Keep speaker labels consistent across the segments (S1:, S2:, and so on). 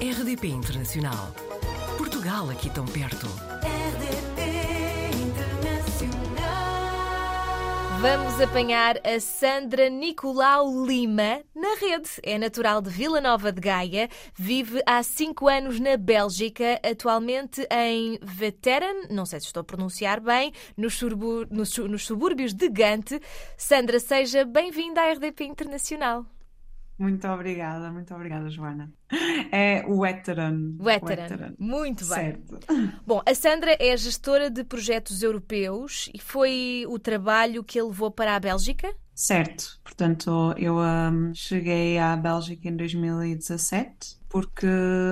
S1: RDP Internacional. Portugal aqui tão perto.
S2: RDP Internacional.
S3: Vamos apanhar a Sandra Nicolau Lima na rede. É natural de Vila Nova de Gaia, vive há cinco anos na Bélgica, atualmente em Veteren, não sei se estou a pronunciar bem, nos subúrbios de Gante. Sandra, seja bem-vinda à RDP Internacional.
S4: Muito obrigada, muito obrigada, Joana. É o Veteran.
S3: Veteran. Muito bem.
S4: Certo.
S3: Bom, a Sandra é gestora de projetos europeus e foi o trabalho que a levou para a Bélgica?
S4: Certo. Portanto, eu hum, cheguei à Bélgica em 2017 porque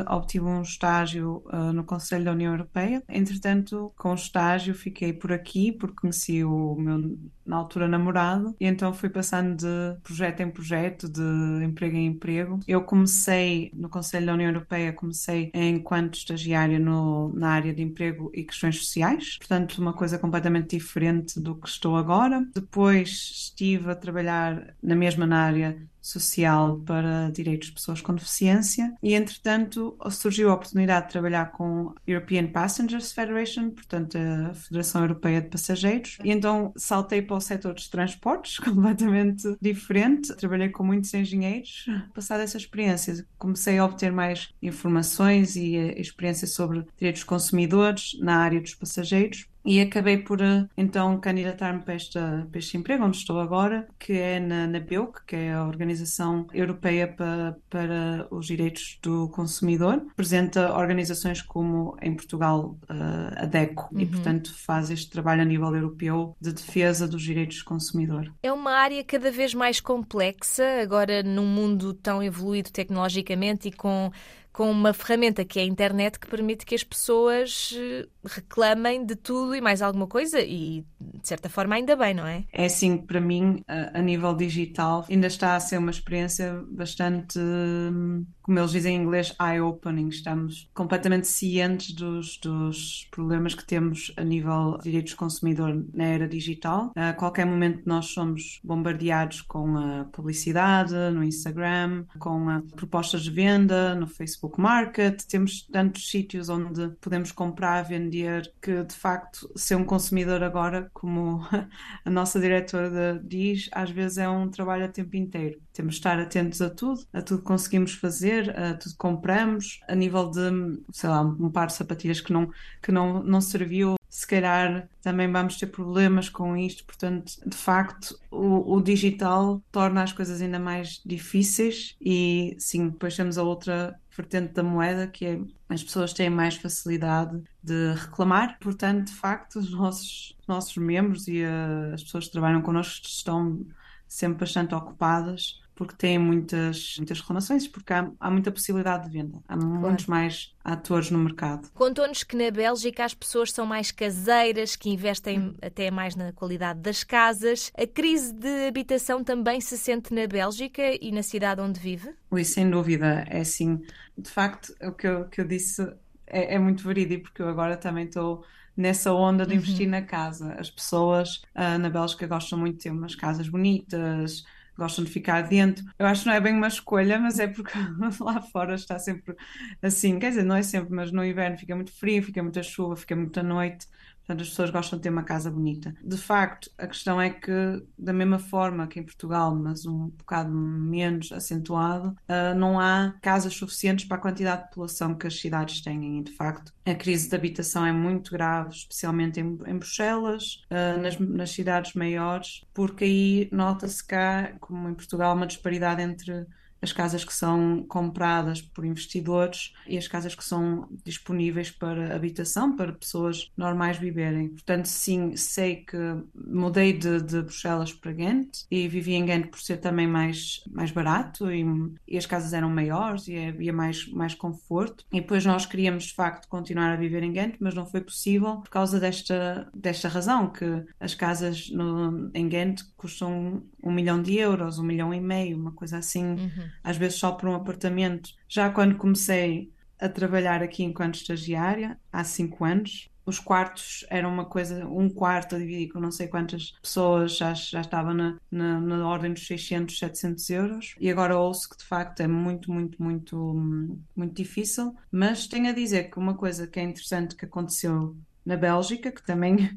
S4: obtive um estágio uh, no Conselho da União Europeia. Entretanto, com o estágio fiquei por aqui porque conheci o meu, na altura, namorado e então fui passando de projeto em projeto, de emprego em emprego. Eu comecei no Conselho da União Europeia, comecei enquanto estagiária no, na área de emprego e questões sociais, portanto, uma coisa completamente diferente do que estou agora. Depois estive trabalhar na mesma na área social para direitos de pessoas com deficiência e, entretanto, surgiu a oportunidade de trabalhar com a European Passengers Federation, portanto, a Federação Europeia de Passageiros, e então saltei para o setor dos transportes, completamente diferente. Trabalhei com muitos engenheiros. Passada essa experiência, comecei a obter mais informações e eh, experiência sobre direitos consumidores na área dos passageiros. E acabei por eh, então candidatar-me para, esta- para este emprego onde estou agora, que é na, na BEUC, que é a Organização Europeia para, para os Direitos do Consumidor. Representa organizações como em Portugal eh, a DECO e, portanto, faz este trabalho a nível europeu de defesa dos direitos do consumidor.
S3: É uma área cada vez mais complexa, agora num mundo tão evoluído tecnologicamente e com, com uma ferramenta que é a internet que permite que as pessoas eh, reclamem de tudo e mais alguma coisa e, de certa forma, ainda bem, não é?
S4: É assim, para mim, a, a nível digital, ainda está a ser uma experiência bastante, hum, como eles dizem em inglês, eye-opening. Estamos completamente cientes dos, dos problemas que temos a nível de direitos do consumidor na era digital. A qualquer momento nós somos bombardeados com a publicidade no Instagram, com propostas de venda no Facebook Market. Temos tantos sítios onde podemos comprar, vender, que de facto ser um consumidor agora, como a nossa diretora diz, às vezes é um trabalho a tempo inteiro. Temos de estar atentos a tudo, a tudo que conseguimos fazer, a tudo que compramos, a nível de, sei lá, um par de sapatilhas que não, que não, não serviu. Se calhar também vamos ter problemas com isto, portanto, de facto, o, o digital torna as coisas ainda mais difíceis e sim, depois temos a outra vertente da moeda que é as pessoas têm mais facilidade de reclamar, portanto, de facto, os nossos, os nossos membros e eh, as pessoas que trabalham connosco estão sempre bastante ocupadas porque têm muitas, muitas reclamações, porque há, há muita possibilidade de venda, há muitos mais atores no mercado.
S3: Contou-nos que na Bélgica as pessoas são mais caseiras, que investem até mais na qualidade das casas. A crise de habitação também se sente na Bélgica e na cidade onde vive?
S4: Ui, sem dúvida, é assim. De facto, o que eu, que eu disse é, é muito verídico, porque eu agora também estou nessa onda de investir na casa. As pessoas ah, na Bélgica gostam muito de ter umas casas bonitas, gostam de ficar dentro. Eu acho que não é bem uma escolha, mas é porque lá fora está sempre assim. Quer dizer, não é sempre, mas no inverno fica muito frio, fica muita chuva, fica muita noite. Portanto, as pessoas gostam de ter uma casa bonita. De facto, a questão é que, da mesma forma que em Portugal, mas um bocado menos acentuado, ah, não há casas suficientes para a quantidade de população que as cidades têm. E, de facto, a crise de habitação é muito grave, especialmente em, em Bruxelas, ah, nas, nas cidades maiores, porque aí nota-se cá, como em Portugal, uma disparidade entre as casas que são compradas por investidores e as casas que são disponíveis para habitação, para pessoas normais viverem. Portanto, sim, sei que mudei de, de Bruxelas para Ghent e vivi em Ghent por ser também mais, mais barato e, e as casas eram maiores e havia mais, mais conforto. E depois nós queríamos, de facto, continuar a viver em Ghent, mas não foi possível por causa desta, desta razão, que as casas no, em Ghent custam um milhão de euros, um milhão e meio, uma coisa assim às vezes só por um apartamento. Já quando comecei a trabalhar aqui enquanto estagiária, há cinco anos, os quartos eram uma coisa, um quarto a dividir com não sei quantas pessoas, já, já estava na, na, na ordem dos 600, 700 euros. E agora ouço que de facto é muito, muito, muito, muito difícil. Mas tenho a dizer que uma coisa que é interessante que aconteceu na Bélgica, que também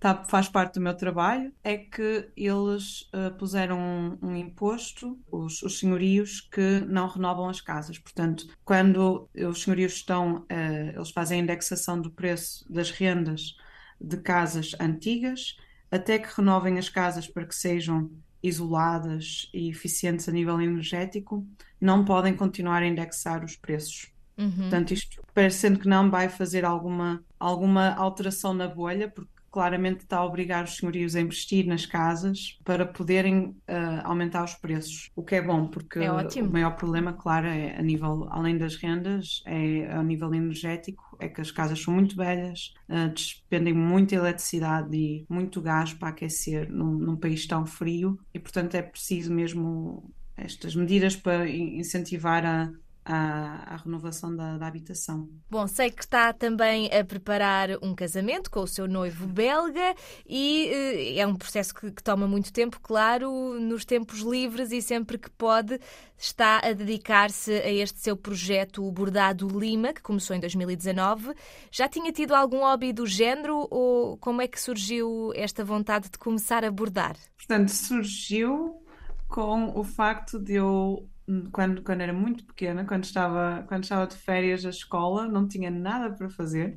S4: tá, faz parte do meu trabalho, é que eles uh, puseram um, um imposto, os, os, senhorios, que não renovam as casas. Portanto, quando os senhorios estão, uh, eles fazem a indexação do preço das rendas de casas antigas, até que renovem as casas para que sejam isoladas e eficientes a nível energético, não podem continuar a indexar os preços. Uhum. Portanto, isto parecendo que não vai fazer alguma, alguma alteração na bolha, porque claramente está a obrigar os senhorios a investir nas casas para poderem uh, aumentar os preços, o que é bom, porque
S3: é
S4: o maior problema, claro, é a nível, além das rendas, é a nível energético, é que as casas são muito velhas, uh, despendem muita eletricidade e muito gás para aquecer num, num país tão frio e, portanto, é preciso mesmo estas medidas para incentivar a à, à renovação da, da, habitação.
S3: Bom, sei que está também a preparar um casamento com o seu noivo belga e eh, é um processo que, que, toma muito tempo, claro, nos tempos livres e sempre que pode está a dedicar-se a este seu projeto, o Bordado Lima, que começou em 2019. Já tinha tido algum hobby do género ou como é que surgiu esta vontade de começar a bordar?
S4: Portanto, surgiu com o facto de eu quando, quando era muito pequena, quando estava, quando estava de férias à escola, não tinha nada para fazer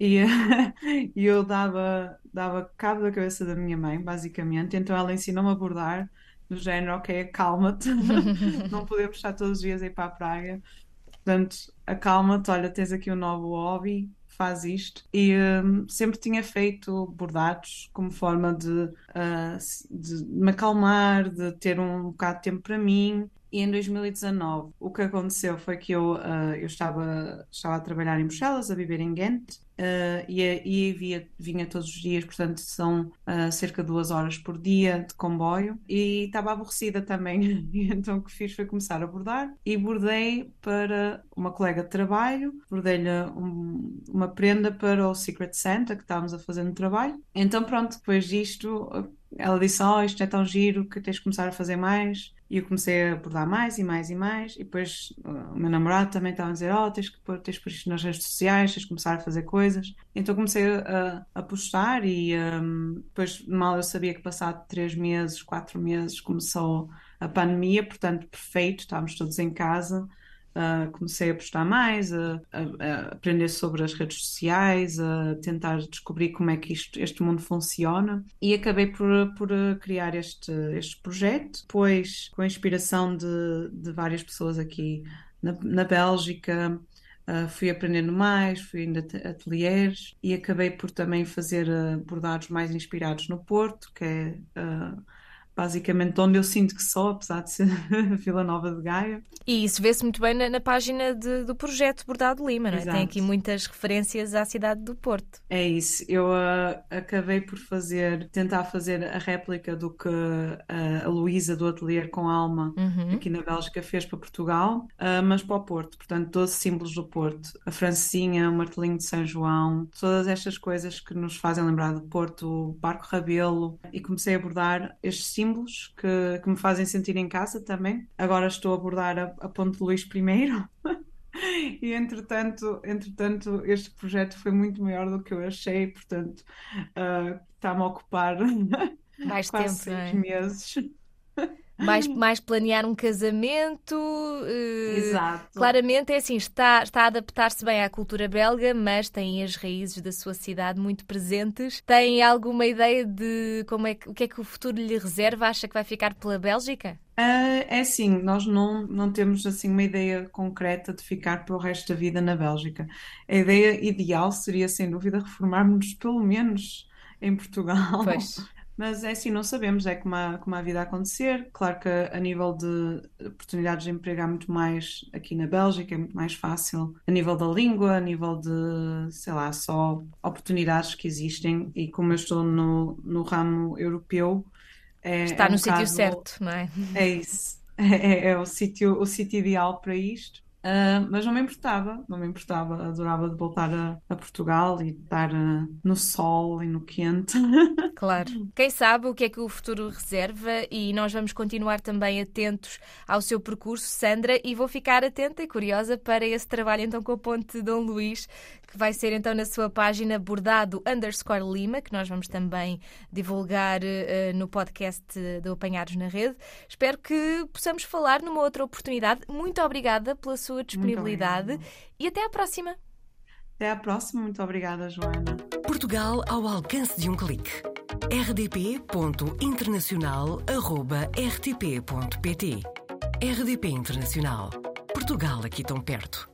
S4: e, e eu dava, dava cabo da cabeça da minha mãe, basicamente. Então ela ensinou-me a bordar, do género, ok, acalma-te, não podemos estar todos os dias a ir para a praia. Portanto, acalma-te, olha, tens aqui um novo hobby, faz isto. E um, sempre tinha feito bordados como forma de, uh, de me acalmar, de ter um bocado de tempo para mim. E em 2019, o que aconteceu foi que eu, uh, eu estava, estava a trabalhar em Bruxelas, a viver em Ghent, uh, e, e via, vinha todos os dias, portanto são uh, cerca de duas horas por dia de comboio, e estava aborrecida também. então o que fiz foi começar a bordar, e bordei para uma colega de trabalho, bordei-lhe um, uma prenda para o Secret Santa que estávamos a fazer no trabalho. Então pronto, depois disto, ela disse, oh, isto é tão giro que tens de começar a fazer mais. E eu comecei a abordar mais e mais e mais, e depois uh, o meu namorado também estava a dizer: Oh, tens que pôr, tens que pôr isto nas redes sociais, tens que começar a fazer coisas. Então comecei a, a postar, e um, depois, mal eu sabia que passado três meses, quatro meses, começou a pandemia, portanto, perfeito, estávamos todos em casa. Uh, comecei a postar mais, a, a, a, aprender sobre as redes sociais, a tentar descobrir como é que isto, este mundo funciona e acabei por, por criar este, este projeto. Depois, com a inspiração de, de várias pessoas aqui na, na Bélgica, Uh, fui aprendendo mais, fui indo a ateliês e acabei por também fazer uh, bordados mais inspirados no Porto, que é uh, basicamente onde eu sinto que sou, apesar de ser Vila Nova de Gaia.
S3: E isso vê-se muito bem na, na página de, do projeto Bordado Lima, não é? Tem aqui muitas referências à cidade do Porto.
S4: É isso. Eu uh, acabei por fazer, tentar fazer a réplica do que uh, a Luísa do Atelier com Alma uhum. aqui na Bélgica fez para Portugal, uh, mas para o Porto. Portanto, 12 símbolos do Porto. A Francinha, o Martelinho de São João, todas estas coisas que nos fazem lembrar do Porto, o Barco Rabelo. E comecei a abordar estes símbolos símbolos que, que me fazem sentir em casa também. Agora estou a abordar a, a Ponte Luís I. e entretanto, entretanto, este projeto foi muito maior do que eu achei, portanto, uh, está-me a ocupar
S3: mais
S4: quase
S3: tempo,
S4: seis é? meses
S3: mais, mais planear um casamento. Uh,
S4: Exato.
S3: Claramente é assim, está, está a adaptar-se bem à cultura belga, mas tem as raízes da sua cidade muito presentes. Tem alguma ideia de como é que, o que é que o futuro lhe reserva? Acha que vai ficar pela Bélgica?
S4: Uh, é assim, nós não, não temos assim uma ideia concreta de ficar pelo resto da vida na Bélgica. A ideia ideal seria, sem dúvida, reformarmos pelo menos em Portugal.
S3: Pois.
S4: Mas é assim, não sabemos, é como a, como a vida a acontecer. Claro que a nível de oportunidades de emprego há muito mais aqui na Bélgica, é muito mais fácil a nível da língua, a nível de, sei lá, só oportunidades que existem. E como eu estou no, no ramo europeu, é,
S3: Está
S4: é um
S3: no sítio
S4: bocado,
S3: certo, não é?
S4: É isso. É, é, é o sítio o sítio ideal para isto. Uh, mas não me importava, não me importava, adorava de voltar a, a Portugal e estar uh, no sol e no quente.
S3: Claro. Quem sabe o que é que o futuro reserva e nós vamos continuar também atentos ao seu percurso, Sandra, e vou ficar atenta e curiosa para esse trabalho então com a Ponte Dom Luís, que vai ser então na sua página bordado underscore Lima, que nós vamos também divulgar uh, no podcast do Apanhados na Rede. Espero que possamos falar numa outra oportunidade. Muito obrigada pela sua disponibilidade e até à próxima.
S4: Até à próxima, muito obrigada, Joana.
S1: Portugal ao alcance de um clique. rdp.internacional.rtp.pt RDP Internacional. Portugal aqui tão perto.